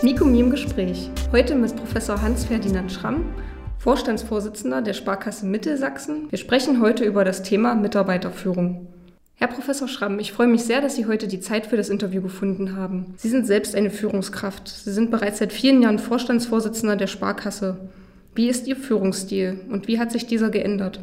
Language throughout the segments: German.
Miko im Gespräch. Heute mit Professor Hans-Ferdinand Schramm, Vorstandsvorsitzender der Sparkasse Mittelsachsen. Wir sprechen heute über das Thema Mitarbeiterführung. Herr Professor Schramm, ich freue mich sehr, dass Sie heute die Zeit für das Interview gefunden haben. Sie sind selbst eine Führungskraft. Sie sind bereits seit vielen Jahren Vorstandsvorsitzender der Sparkasse. Wie ist Ihr Führungsstil und wie hat sich dieser geändert?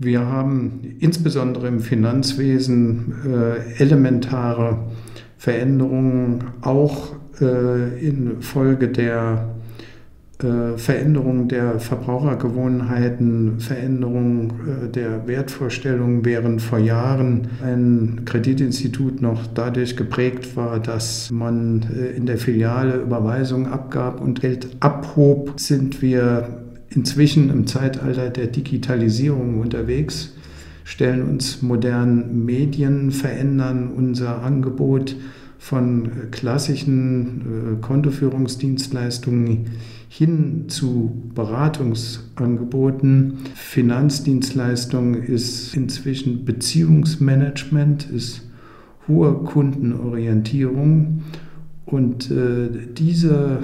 Wir haben insbesondere im Finanzwesen äh, elementare Veränderungen auch äh, infolge der äh, Veränderung der Verbrauchergewohnheiten, Veränderung äh, der Wertvorstellungen, während vor Jahren ein Kreditinstitut noch dadurch geprägt war, dass man äh, in der Filiale Überweisungen abgab und Geld abhob, sind wir inzwischen im Zeitalter der Digitalisierung unterwegs, stellen uns modernen Medien, verändern unser Angebot von klassischen äh, Kontoführungsdienstleistungen hin zu Beratungsangeboten. Finanzdienstleistung ist inzwischen Beziehungsmanagement, ist hohe Kundenorientierung und äh, diese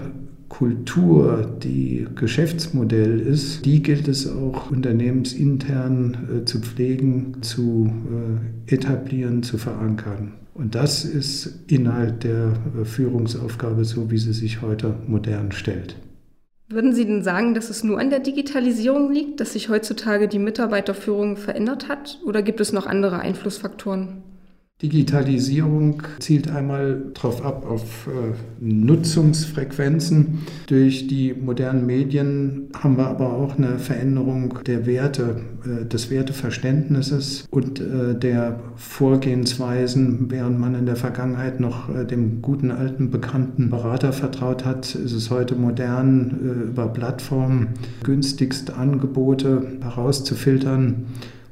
Kultur, die Geschäftsmodell ist, die gilt es auch unternehmensintern äh, zu pflegen, zu äh, etablieren, zu verankern. Und das ist Inhalt der Führungsaufgabe, so wie sie sich heute modern stellt. Würden Sie denn sagen, dass es nur an der Digitalisierung liegt, dass sich heutzutage die Mitarbeiterführung verändert hat? Oder gibt es noch andere Einflussfaktoren? Digitalisierung zielt einmal darauf ab, auf äh, Nutzungsfrequenzen. Durch die modernen Medien haben wir aber auch eine Veränderung der Werte, äh, des Werteverständnisses und äh, der Vorgehensweisen. Während man in der Vergangenheit noch dem guten alten bekannten Berater vertraut hat, ist es heute modern, über Plattformen günstigste Angebote herauszufiltern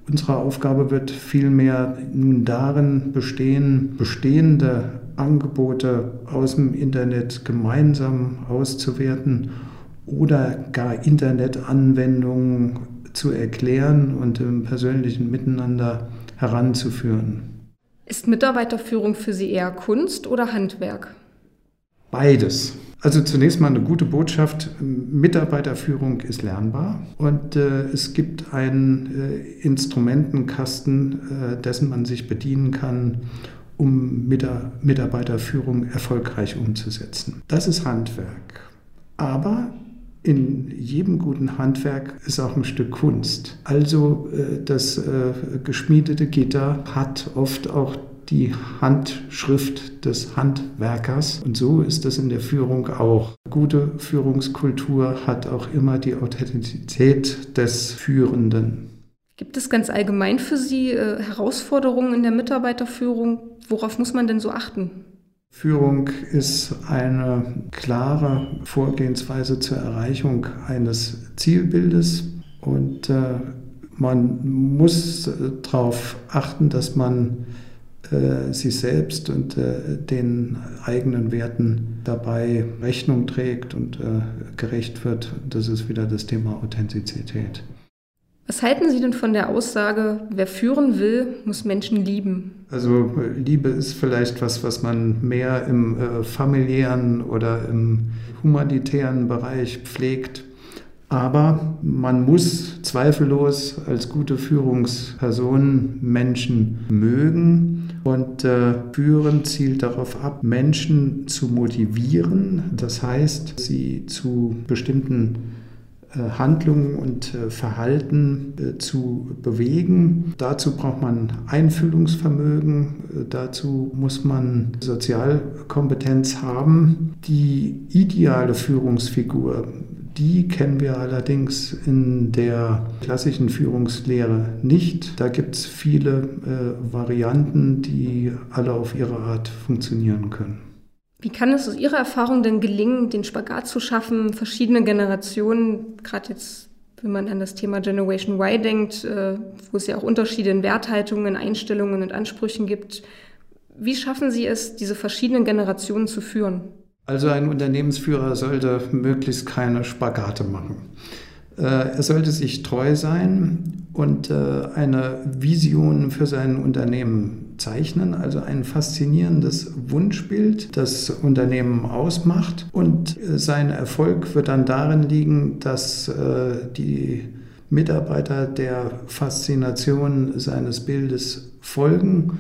Unsere Aufgabe wird vielmehr nun darin bestehen, bestehende Angebote aus dem Internet gemeinsam auszuwerten oder gar Internetanwendungen zu erklären und im persönlichen Miteinander heranzuführen. Ist Mitarbeiterführung für Sie eher Kunst oder Handwerk? Beides. Also zunächst mal eine gute Botschaft. Mitarbeiterführung ist lernbar und äh, es gibt einen äh, Instrumentenkasten, äh, dessen man sich bedienen kann, um Mitarbeiterführung erfolgreich umzusetzen. Das ist Handwerk. Aber in jedem guten Handwerk ist auch ein Stück Kunst. Also äh, das äh, geschmiedete Gitter hat oft auch die Handschrift des Handwerkers. Und so ist das in der Führung auch. Gute Führungskultur hat auch immer die Authentizität des Führenden. Gibt es ganz allgemein für Sie äh, Herausforderungen in der Mitarbeiterführung? Worauf muss man denn so achten? Führung ist eine klare Vorgehensweise zur Erreichung eines Zielbildes und äh, man muss äh, darauf achten, dass man äh, sich selbst und äh, den eigenen Werten dabei Rechnung trägt und äh, gerecht wird. Das ist wieder das Thema Authentizität. Was halten Sie denn von der Aussage, wer führen will, muss Menschen lieben? Also Liebe ist vielleicht was, was man mehr im äh, familiären oder im humanitären Bereich pflegt. Aber man muss zweifellos als gute Führungsperson Menschen mögen und äh, Führen zielt darauf ab, Menschen zu motivieren, das heißt, sie zu bestimmten äh, Handlungen und äh, Verhalten äh, zu bewegen. Dazu braucht man Einfühlungsvermögen, dazu muss man Sozialkompetenz haben. Die ideale Führungsfigur die kennen wir allerdings in der klassischen Führungslehre nicht. Da gibt es viele äh, Varianten, die alle auf ihre Art funktionieren können. Wie kann es aus Ihrer Erfahrung denn gelingen, den Spagat zu schaffen, verschiedene Generationen, gerade jetzt, wenn man an das Thema Generation Y denkt, äh, wo es ja auch Unterschiede in Werthaltungen, Einstellungen und Ansprüchen gibt, wie schaffen Sie es, diese verschiedenen Generationen zu führen? Also ein Unternehmensführer sollte möglichst keine Spagate machen. Äh, er sollte sich treu sein und äh, eine Vision für sein Unternehmen zeichnen also ein faszinierendes Wunschbild, das Unternehmen ausmacht. Und äh, sein Erfolg wird dann darin liegen, dass die Mitarbeiter der Faszination seines Bildes folgen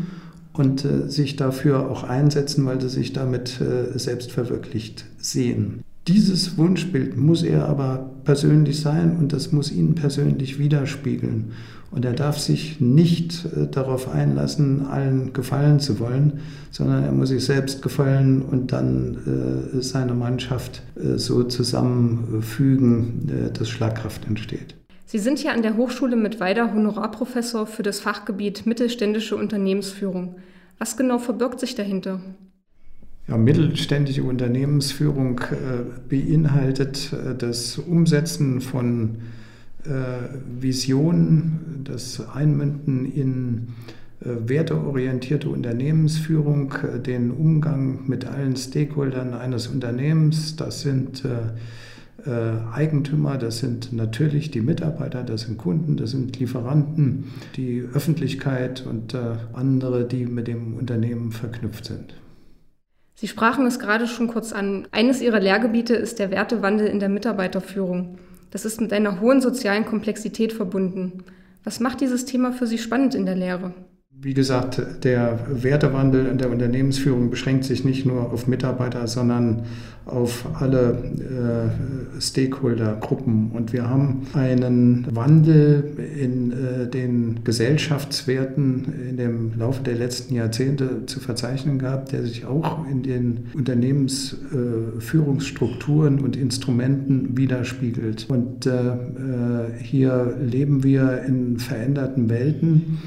und äh, sich dafür auch einsetzen, weil sie sich damit selbst verwirklicht sehen. Dieses Wunschbild muss er aber persönlich sein und das muss ihn persönlich widerspiegeln. Und er darf sich nicht äh, darauf einlassen, allen gefallen zu wollen, sondern er muss sich selbst gefallen und dann äh, seine Mannschaft äh, so zusammenfügen, äh, dass Schlagkraft entsteht. Sie sind ja an der Hochschule mit Weider Honorarprofessor für das Fachgebiet mittelständische Unternehmensführung. Was genau verbirgt sich dahinter? Ja, mittelständische Unternehmensführung äh, beinhaltet äh, das Umsetzen von äh, Visionen, das Einmünden in äh, werteorientierte Unternehmensführung, äh, den Umgang mit allen Stakeholdern eines Unternehmens. Das sind äh, Eigentümer, das sind natürlich die Mitarbeiter, das sind Kunden, das sind Lieferanten, die Öffentlichkeit und andere, die mit dem Unternehmen verknüpft sind. Sie sprachen es gerade schon kurz an. Eines Ihrer Lehrgebiete ist der Wertewandel in der Mitarbeiterführung. Das ist mit einer hohen sozialen Komplexität verbunden. Was macht dieses Thema für Sie spannend in der Lehre? Wie gesagt, der Wertewandel in der Unternehmensführung beschränkt sich nicht nur auf Mitarbeiter, sondern auf alle äh, Stakeholder-Gruppen. Und wir haben einen Wandel in äh, den Gesellschaftswerten in dem Laufe der letzten Jahrzehnte zu verzeichnen gehabt, der sich auch in den Unternehmensführungsstrukturen äh, und Instrumenten widerspiegelt. Und äh, äh, hier leben wir in veränderten Welten.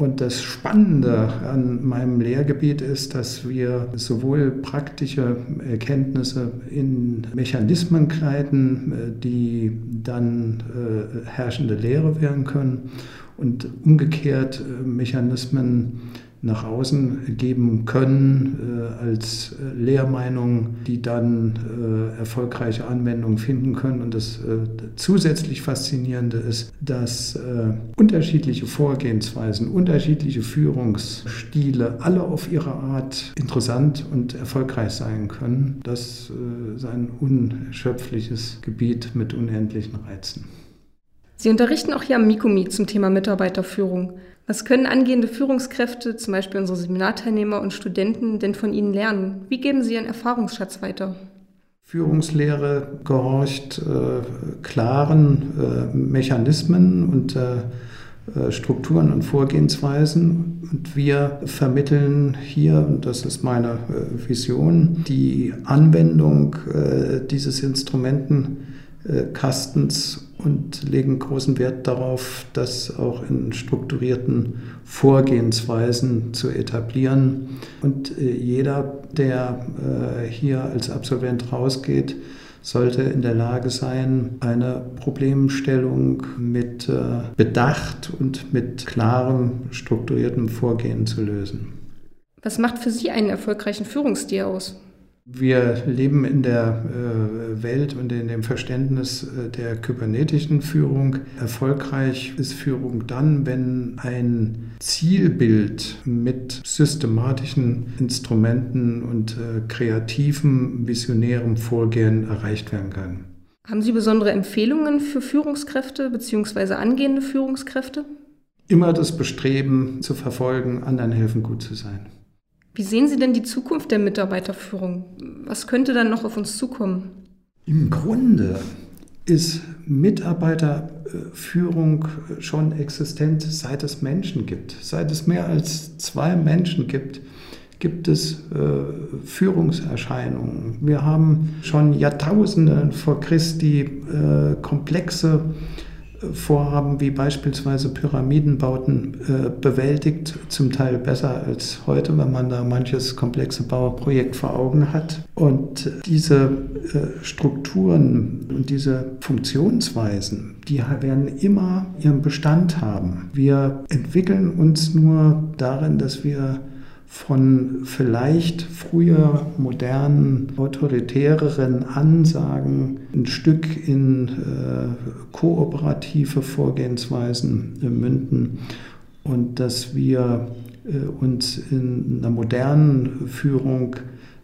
Und das Spannende an meinem Lehrgebiet ist, dass wir sowohl praktische Erkenntnisse in Mechanismen kleiden, äh, die dann äh, herrschende Lehre werden können, und umgekehrt äh, Mechanismen nach außen geben können äh, als äh, Lehrmeinung, die dann äh, erfolgreiche Anwendung finden können. Und das äh, zusätzlich Faszinierende ist, dass äh, unterschiedliche Vorgehensweisen, unterschiedliche Führungsstile alle auf ihre Art interessant und erfolgreich sein können. Das äh, ist ein unerschöpfliches Gebiet mit unendlichen Reizen. Sie unterrichten auch hier am Mikumi zum Thema Mitarbeiterführung. Was können angehende Führungskräfte, zum Beispiel unsere Seminarteilnehmer und Studenten, denn von Ihnen lernen? Wie geben Sie Ihren Erfahrungsschatz weiter? Führungslehre gehorcht äh, klaren äh, Mechanismen und äh, äh Strukturen und Vorgehensweisen. Und wir vermitteln hier, und das ist meine äh, Vision, die Anwendung äh, dieses Instrumentenkastens und legen großen Wert darauf, das auch in strukturierten Vorgehensweisen zu etablieren. Und äh, jeder, der äh, hier als Absolvent rausgeht, sollte in der Lage sein, eine Problemstellung mit äh, Bedacht und mit klarem, strukturiertem Vorgehen zu lösen. Was macht für Sie einen erfolgreichen Führungsstil aus? Wir leben in der äh, Welt und in dem Verständnis äh, der kybernetischen Führung. Erfolgreich ist Führung dann, wenn ein Zielbild mit systematischen Instrumenten und äh, kreativem, visionärem Vorgehen erreicht werden kann. Haben Sie besondere Empfehlungen für Führungskräfte bzw. angehende Führungskräfte? Immer das Bestreben zu verfolgen, anderen helfen, gut zu sein. Wie sehen Sie denn die Zukunft der Mitarbeiterführung? Was könnte dann noch auf uns zukommen? Im Grunde ist Mitarbeiterführung schon existent, seit es Menschen gibt. Seit es mehr als zwei Menschen gibt, gibt es äh, Führungserscheinungen. Wir haben schon Jahrtausende vor Christi äh, komplexe Vorhaben wie beispielsweise Pyramidenbauten äh, bewältigt, zum Teil besser als heute, wenn man da manches komplexe Bauprojekt vor Augen hat. Und diese äh, Strukturen und diese Funktionsweisen, die werden immer ihren Bestand haben. Wir entwickeln uns nur darin, dass wir von vielleicht früher modernen, autoritäreren Ansagen ein Stück in äh, kooperative Vorgehensweisen münden. Und dass wir uns in einer modernen Führung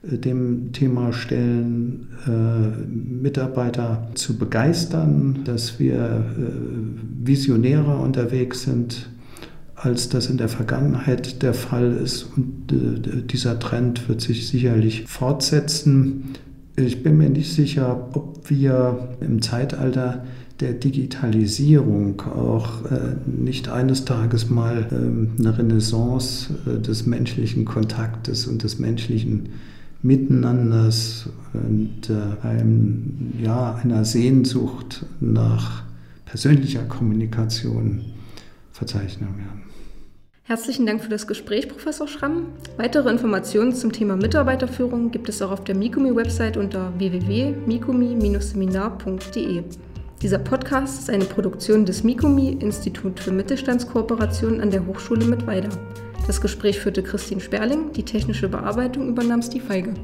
dem Thema stellen, Mitarbeiter zu begeistern, dass wir visionärer unterwegs sind, als das in der Vergangenheit der Fall ist. Und äh, dieser Trend wird sich sicherlich fortsetzen. Ich bin mir nicht sicher, ob wir im Zeitalter der Digitalisierung auch äh, nicht eines Tages mal äh, eine Renaissance äh, des menschlichen Kontaktes und des menschlichen Miteinanders und einem, ja, einer Sehnsucht nach persönlicher Kommunikation verzeichnen werden. Herzlichen Dank für das Gespräch, Professor Schramm. Weitere Informationen zum Thema Mitarbeiterführung gibt es auch auf der Mikumi-Website unter www.mikumi-seminar.de. Dieser Podcast ist eine Produktion des Mikumi Institut für Mittelstandskooperation an der Hochschule Mittweida. Das Gespräch führte Christine Sperling, die technische Bearbeitung übernahm Steve Feige.